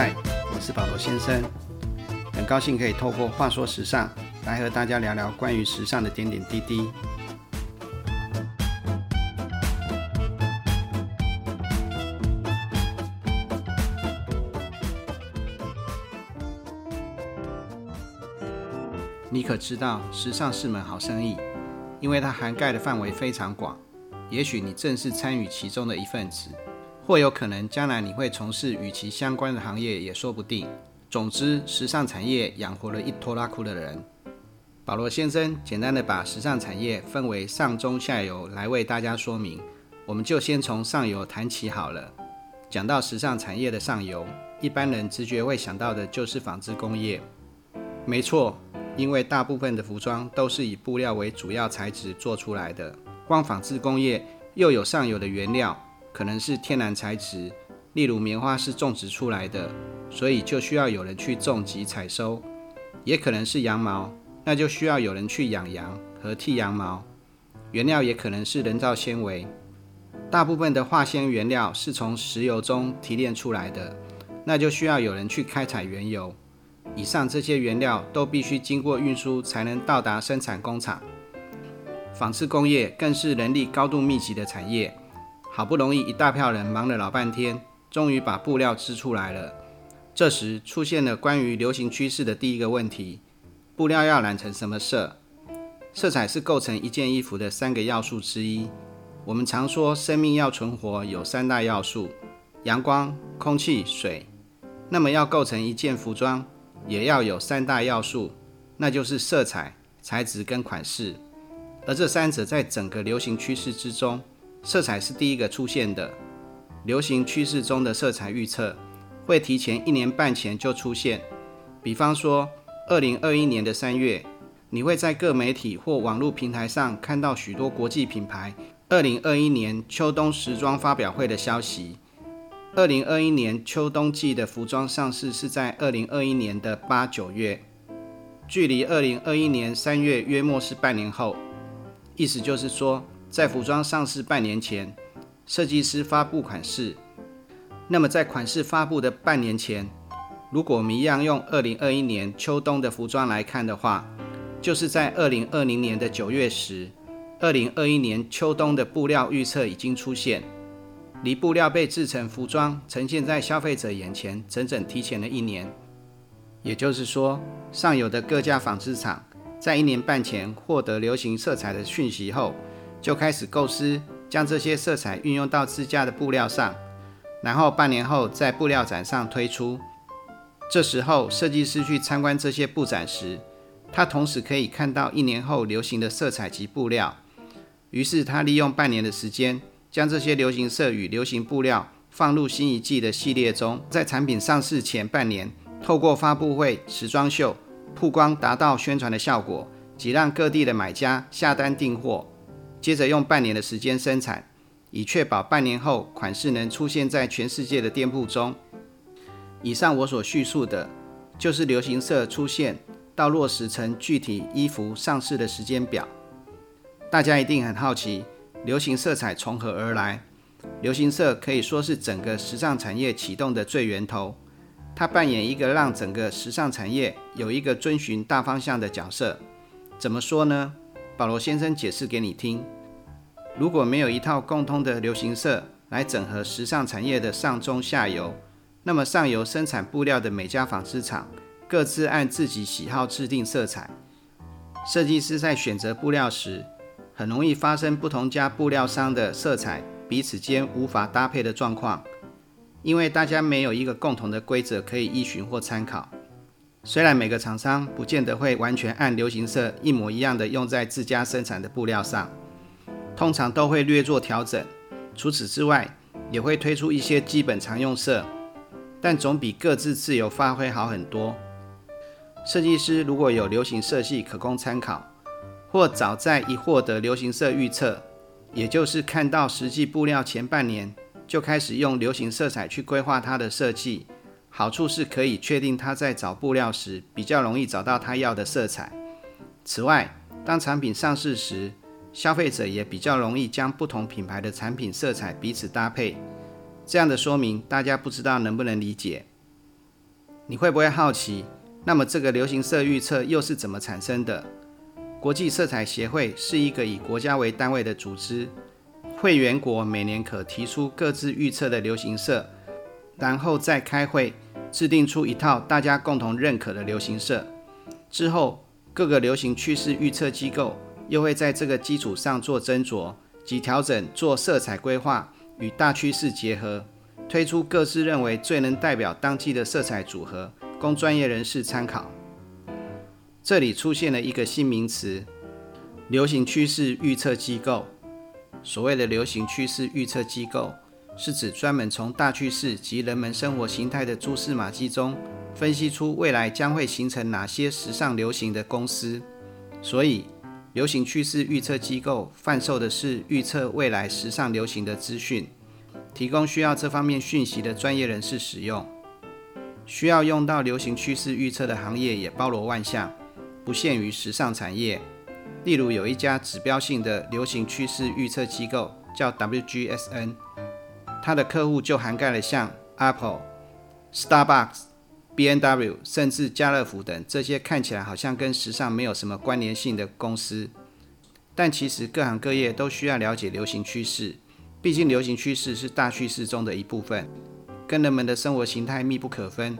嗨，我是保罗先生，很高兴可以透过话说时尚来和大家聊聊关于时尚的点点滴滴。你可知道，时尚是门好生意，因为它涵盖的范围非常广。也许你正是参与其中的一份子。或有可能将来你会从事与其相关的行业，也说不定。总之，时尚产业养活了一拖拉库的人。保罗先生简单的把时尚产业分为上中下游来为大家说明。我们就先从上游谈起好了。讲到时尚产业的上游，一般人直觉会想到的就是纺织工业。没错，因为大部分的服装都是以布料为主要材质做出来的。光纺织工业又有上游的原料。可能是天然材质，例如棉花是种植出来的，所以就需要有人去种及采收；也可能是羊毛，那就需要有人去养羊和剃羊毛。原料也可能是人造纤维，大部分的化纤原料是从石油中提炼出来的，那就需要有人去开采原油。以上这些原料都必须经过运输才能到达生产工厂。纺织工业更是人力高度密集的产业。好不容易一大票人忙了老半天，终于把布料织出来了。这时出现了关于流行趋势的第一个问题：布料要染成什么色？色彩是构成一件衣服的三个要素之一。我们常说生命要存活，有三大要素：阳光、空气、水。那么要构成一件服装，也要有三大要素，那就是色彩、材质跟款式。而这三者在整个流行趋势之中。色彩是第一个出现的，流行趋势中的色彩预测会提前一年半前就出现。比方说，二零二一年的三月，你会在各媒体或网络平台上看到许多国际品牌二零二一年秋冬时装发表会的消息。二零二一年秋冬季的服装上市是在二零二一年的八九月，距离二零二一年三月约莫是半年后。意思就是说。在服装上市半年前，设计师发布款式。那么在款式发布的半年前，如果我们一样用二零二一年秋冬的服装来看的话，就是在二零二零年的九月时，二零二一年秋冬的布料预测已经出现，离布料被制成服装呈现在消费者眼前，整整提前了一年。也就是说，上游的各家纺织厂在一年半前获得流行色彩的讯息后。就开始构思，将这些色彩运用到自家的布料上，然后半年后在布料展上推出。这时候，设计师去参观这些布展时，他同时可以看到一年后流行的色彩及布料。于是，他利用半年的时间，将这些流行色与流行布料放入新一季的系列中，在产品上市前半年，透过发布会、时装秀曝光，达到宣传的效果，及让各地的买家下单订货。接着用半年的时间生产，以确保半年后款式能出现在全世界的店铺中。以上我所叙述的，就是流行色出现到落实成具体衣服上市的时间表。大家一定很好奇，流行色彩从何而来？流行色可以说是整个时尚产业启动的最源头，它扮演一个让整个时尚产业有一个遵循大方向的角色。怎么说呢？保罗先生解释给你听：如果没有一套共通的流行色来整合时尚产业的上中下游，那么上游生产布料的每家纺织厂各自按自己喜好制定色彩。设计师在选择布料时，很容易发生不同家布料商的色彩彼此间无法搭配的状况，因为大家没有一个共同的规则可以依循或参考。虽然每个厂商不见得会完全按流行色一模一样的用在自家生产的布料上，通常都会略做调整。除此之外，也会推出一些基本常用色，但总比各自自由发挥好很多。设计师如果有流行色系可供参考，或早在一获得流行色预测，也就是看到实际布料前半年就开始用流行色彩去规划它的设计。好处是可以确定他在找布料时比较容易找到他要的色彩。此外，当产品上市时，消费者也比较容易将不同品牌的产品色彩彼此搭配。这样的说明，大家不知道能不能理解？你会不会好奇？那么这个流行色预测又是怎么产生的？国际色彩协会是一个以国家为单位的组织，会员国每年可提出各自预测的流行色，然后再开会制定出一套大家共同认可的流行色。之后，各个流行趋势预测机构又会在这个基础上做斟酌及调整，做色彩规划与大趋势结合。推出各自认为最能代表当季的色彩组合，供专业人士参考。这里出现了一个新名词——流行趋势预测机构。所谓的流行趋势预测机构，是指专门从大趋势及人们生活形态的蛛丝马迹中，分析出未来将会形成哪些时尚流行的公司。所以，流行趋势预测机构贩售的是预测未来时尚流行的资讯。提供需要这方面讯息的专业人士使用。需要用到流行趋势预测的行业也包罗万象，不限于时尚产业。例如，有一家指标性的流行趋势预测机构叫 WGSN，它的客户就涵盖了像 Apple、Starbucks、B&W，甚至家乐福等这些看起来好像跟时尚没有什么关联性的公司。但其实各行各业都需要了解流行趋势。毕竟，流行趋势是大趋势中的一部分，跟人们的生活形态密不可分。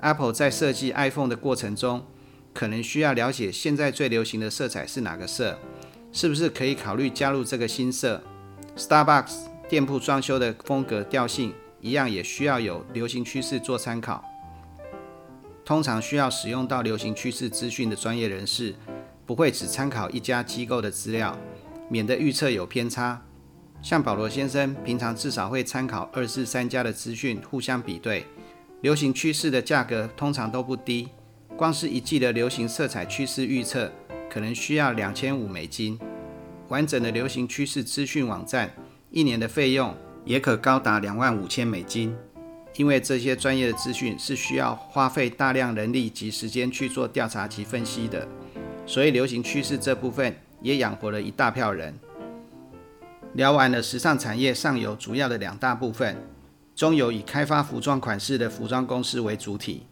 Apple 在设计 iPhone 的过程中，可能需要了解现在最流行的色彩是哪个色，是不是可以考虑加入这个新色。Starbucks 店铺装修的风格调性一样，也需要有流行趋势做参考。通常需要使用到流行趋势资讯的专业人士，不会只参考一家机构的资料，免得预测有偏差。像保罗先生，平常至少会参考二至三家的资讯，互相比对。流行趋势的价格通常都不低，光是一季的流行色彩趋势预测，可能需要两千五美金。完整的流行趋势资讯网站，一年的费用也可高达两万五千美金。因为这些专业的资讯是需要花费大量人力及时间去做调查及分析的，所以流行趋势这部分也养活了一大票人。聊完了时尚产业上游主要的两大部分，中游以开发服装款式的服装公司为主体。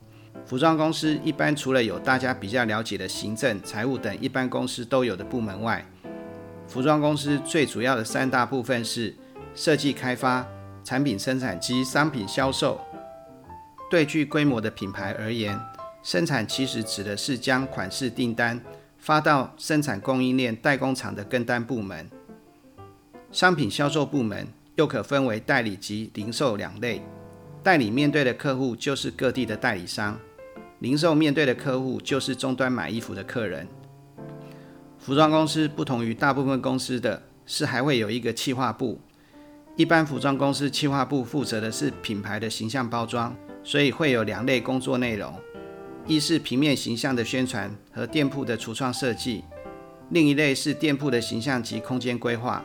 服装公司一般除了有大家比较了解的行政、财务等一般公司都有的部门外，服装公司最主要的三大部分是设计开发、产品生产及商品销售。对具规模的品牌而言，生产其实指的是将款式订单发到生产供应链代工厂的跟单部门。商品销售部门又可分为代理及零售两类。代理面对的客户就是各地的代理商，零售面对的客户就是终端买衣服的客人。服装公司不同于大部分公司的是，还会有一个企划部。一般服装公司企划部负责的是品牌的形象包装，所以会有两类工作内容：一是平面形象的宣传和店铺的橱窗设计；另一类是店铺的形象及空间规划。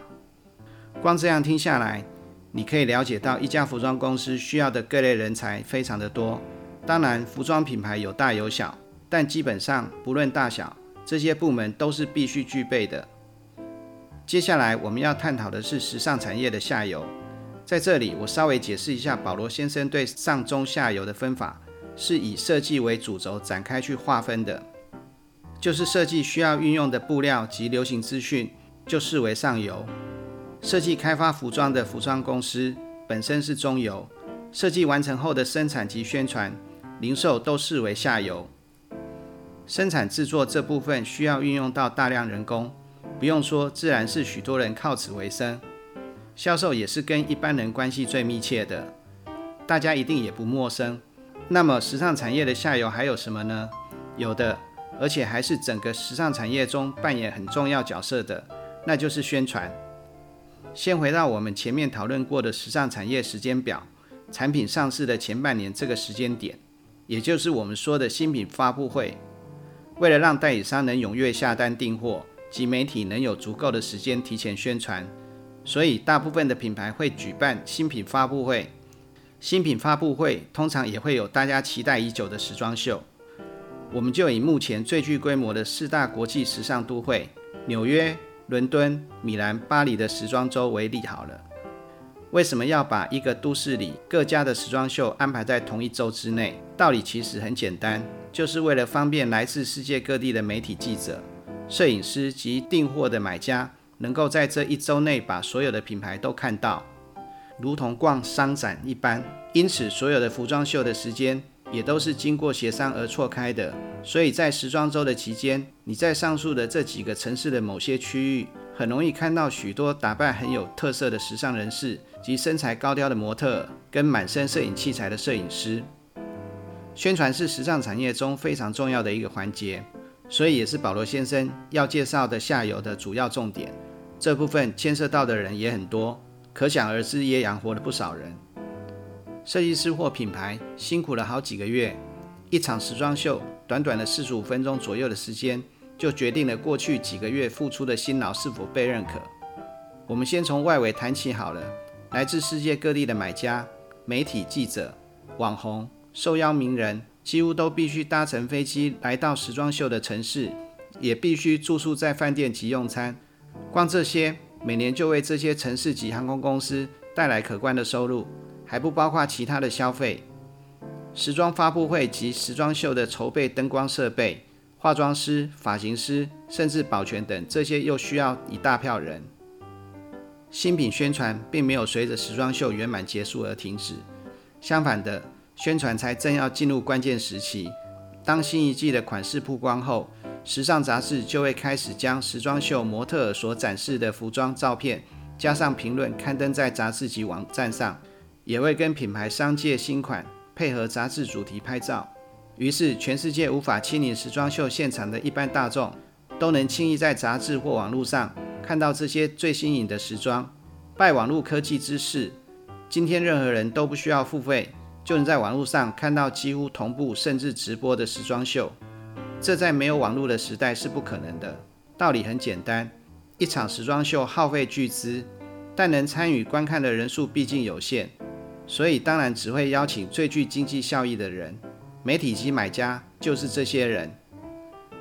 光这样听下来，你可以了解到一家服装公司需要的各类人才非常的多。当然，服装品牌有大有小，但基本上不论大小，这些部门都是必须具备的。接下来我们要探讨的是时尚产业的下游。在这里，我稍微解释一下保罗先生对上中下游的分法，是以设计为主轴展开去划分的。就是设计需要运用的布料及流行资讯，就视为上游。设计开发服装的服装公司本身是中游，设计完成后的生产及宣传、零售都视为下游。生产制作这部分需要运用到大量人工，不用说，自然是许多人靠此为生。销售也是跟一般人关系最密切的，大家一定也不陌生。那么，时尚产业的下游还有什么呢？有的，而且还是整个时尚产业中扮演很重要角色的，那就是宣传。先回到我们前面讨论过的时尚产业时间表，产品上市的前半年这个时间点，也就是我们说的新品发布会。为了让代理商能踊跃下单订货，及媒体能有足够的时间提前宣传，所以大部分的品牌会举办新品发布会。新品发布会通常也会有大家期待已久的时装秀。我们就以目前最具规模的四大国际时尚都会——纽约。伦敦、米兰、巴黎的时装周为例好了。为什么要把一个都市里各家的时装秀安排在同一周之内？道理其实很简单，就是为了方便来自世界各地的媒体记者、摄影师及订货的买家，能够在这一周内把所有的品牌都看到，如同逛商展一般。因此，所有的服装秀的时间也都是经过协商而错开的。所以在时装周的期间，你在上述的这几个城市的某些区域。很容易看到许多打扮很有特色的时尚人士及身材高挑的模特，跟满身摄影器材的摄影师。宣传是时尚产业中非常重要的一个环节，所以也是保罗先生要介绍的下游的主要重点。这部分牵涉到的人也很多，可想而知也养活了不少人。设计师或品牌辛苦了好几个月，一场时装秀，短短的四十五分钟左右的时间。就决定了过去几个月付出的辛劳是否被认可。我们先从外围谈起好了。来自世界各地的买家、媒体记者、网红、受邀名人，几乎都必须搭乘飞机来到时装秀的城市，也必须住宿在饭店及用餐。光这些，每年就为这些城市及航空公司带来可观的收入，还不包括其他的消费。时装发布会及时装秀的筹备、灯光设备。化妆师、发型师，甚至保全等，这些又需要一大票人。新品宣传并没有随着时装秀圆满结束而停止，相反的，宣传才正要进入关键时期。当新一季的款式曝光后，时尚杂志就会开始将时装秀模特儿所展示的服装照片加上评论刊登在杂志及网站上，也会跟品牌商借新款，配合杂志主题拍照。于是，全世界无法亲临时装秀现场的一般大众，都能轻易在杂志或网络上看到这些最新颖的时装。拜网络科技之赐，今天任何人都不需要付费，就能在网络上看到几乎同步甚至直播的时装秀。这在没有网络的时代是不可能的。道理很简单，一场时装秀耗费巨资，但能参与观看的人数毕竟有限，所以当然只会邀请最具经济效益的人。媒体及买家就是这些人。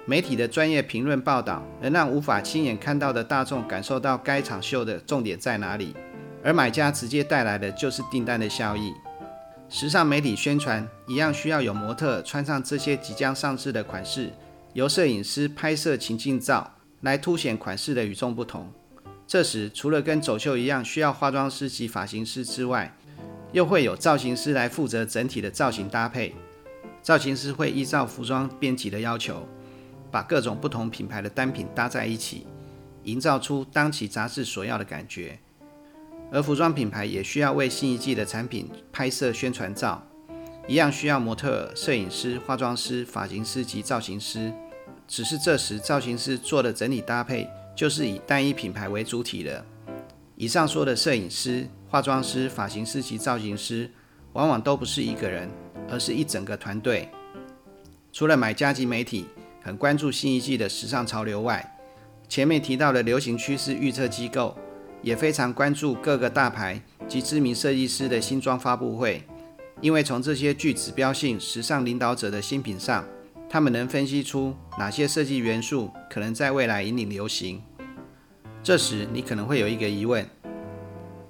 媒体的专业评论报道，能让无法亲眼看到的大众感受到该场秀的重点在哪里，而买家直接带来的就是订单的效益。时尚媒体宣传一样需要有模特穿上这些即将上市的款式，由摄影师拍摄情境照来凸显款式的与众不同。这时，除了跟走秀一样需要化妆师及发型师之外，又会有造型师来负责整体的造型搭配。造型师会依照服装编辑的要求，把各种不同品牌的单品搭在一起，营造出当期杂志所要的感觉。而服装品牌也需要为新一季的产品拍摄宣传照，一样需要模特、摄影师、化妆师、发型师及造型师。只是这时造型师做的整体搭配就是以单一品牌为主体了。以上说的摄影师、化妆师、发型师及造型师，往往都不是一个人。而是一整个团队。除了买家及媒体很关注新一季的时尚潮流外，前面提到的流行趋势预测机构也非常关注各个大牌及知名设计师的新装发布会，因为从这些具指标性时尚领导者的新品上，他们能分析出哪些设计元素可能在未来引领流行。这时你可能会有一个疑问：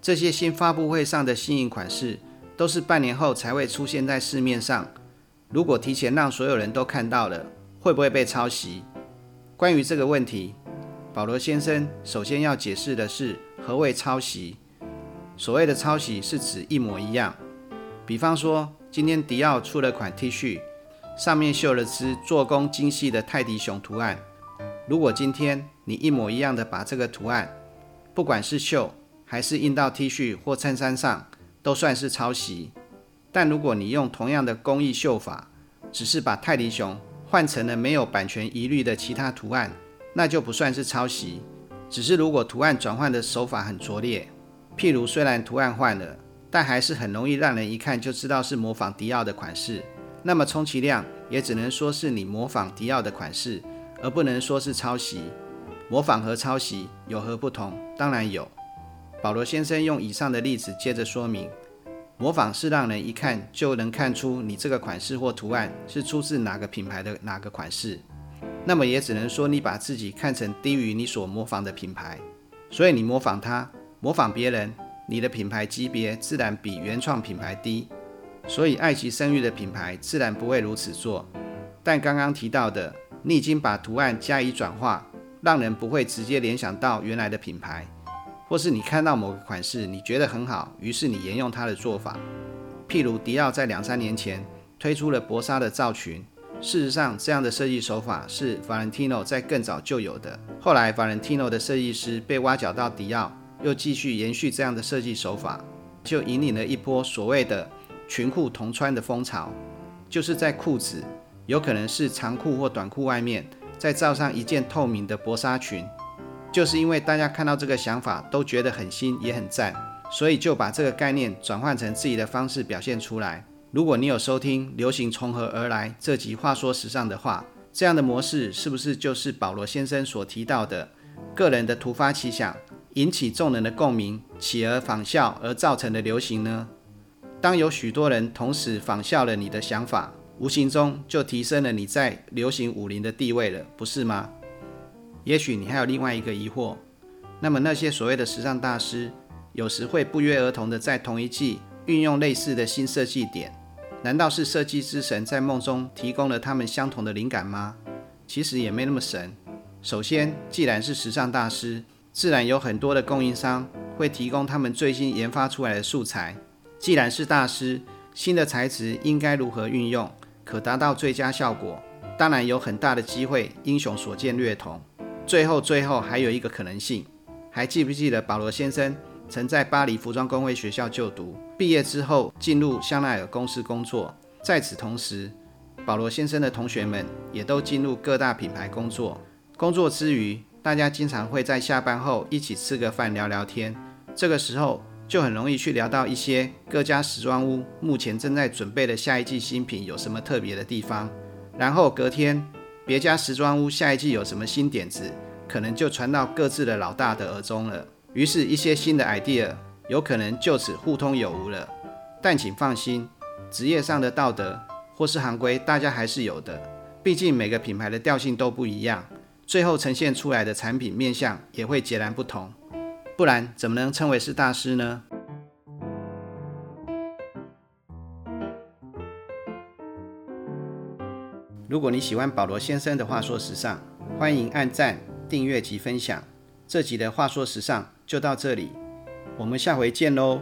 这些新发布会上的新颖款式？都是半年后才会出现在市面上。如果提前让所有人都看到了，会不会被抄袭？关于这个问题，保罗先生首先要解释的是何谓抄袭。所谓的抄袭是指一模一样。比方说，今天迪奥出了款 T 恤，上面绣了只做工精细的泰迪熊图案。如果今天你一模一样的把这个图案，不管是绣还是印到 T 恤或衬衫上，都算是抄袭，但如果你用同样的工艺绣法，只是把泰迪熊换成了没有版权疑虑的其他图案，那就不算是抄袭。只是如果图案转换的手法很拙劣，譬如虽然图案换了，但还是很容易让人一看就知道是模仿迪奥的款式，那么充其量也只能说是你模仿迪奥的款式，而不能说是抄袭。模仿和抄袭有何不同？当然有。保罗先生用以上的例子接着说明：模仿是让人一看就能看出你这个款式或图案是出自哪个品牌的哪个款式，那么也只能说你把自己看成低于你所模仿的品牌，所以你模仿它，模仿别人，你的品牌级别自然比原创品牌低，所以爱奇生育的品牌自然不会如此做。但刚刚提到的，你已经把图案加以转化，让人不会直接联想到原来的品牌，或是你看到某个款式你觉得很好，于是你沿用它的做法。譬如迪奥在两三年前推出了薄纱的罩裙，事实上这样的设计手法是 Valentino 在更早就有的。后来 Valentino 的设计师被挖角到迪奥。又继续延续这样的设计手法，就引领了一波所谓的裙裤同穿的风潮，就是在裤子有可能是长裤或短裤外面再罩上一件透明的薄纱裙，就是因为大家看到这个想法都觉得很新也很赞，所以就把这个概念转换成自己的方式表现出来。如果你有收听《流行从何而来》这集话说时尚的话，这样的模式是不是就是保罗先生所提到的个人的突发奇想？引起众人的共鸣，起而仿效而造成的流行呢？当有许多人同时仿效了你的想法，无形中就提升了你在流行武林的地位了，不是吗？也许你还有另外一个疑惑，那么那些所谓的时尚大师，有时会不约而同的在同一季运用类似的新设计点，难道是设计之神在梦中提供了他们相同的灵感吗？其实也没那么神。首先，既然是时尚大师，自然有很多的供应商会提供他们最新研发出来的素材。既然是大师，新的材质应该如何运用，可达到最佳效果？当然有很大的机会，英雄所见略同。最后，最后还有一个可能性，还记不记得保罗先生曾在巴黎服装工位学校就读，毕业之后进入香奈儿公司工作。在此同时，保罗先生的同学们也都进入各大品牌工作。工作之余，大家经常会在下班后一起吃个饭聊聊天，这个时候就很容易去聊到一些各家时装屋目前正在准备的下一季新品有什么特别的地方。然后隔天，别家时装屋下一季有什么新点子，可能就传到各自的老大的耳中了。于是，一些新的 idea 有可能就此互通有无了。但请放心，职业上的道德或是行规，大家还是有的。毕竟每个品牌的调性都不一样。最后呈现出来的产品面相也会截然不同，不然怎么能称为是大师呢？如果你喜欢保罗先生的话说时尚，欢迎按赞、订阅及分享。这集的话说时尚就到这里，我们下回见喽。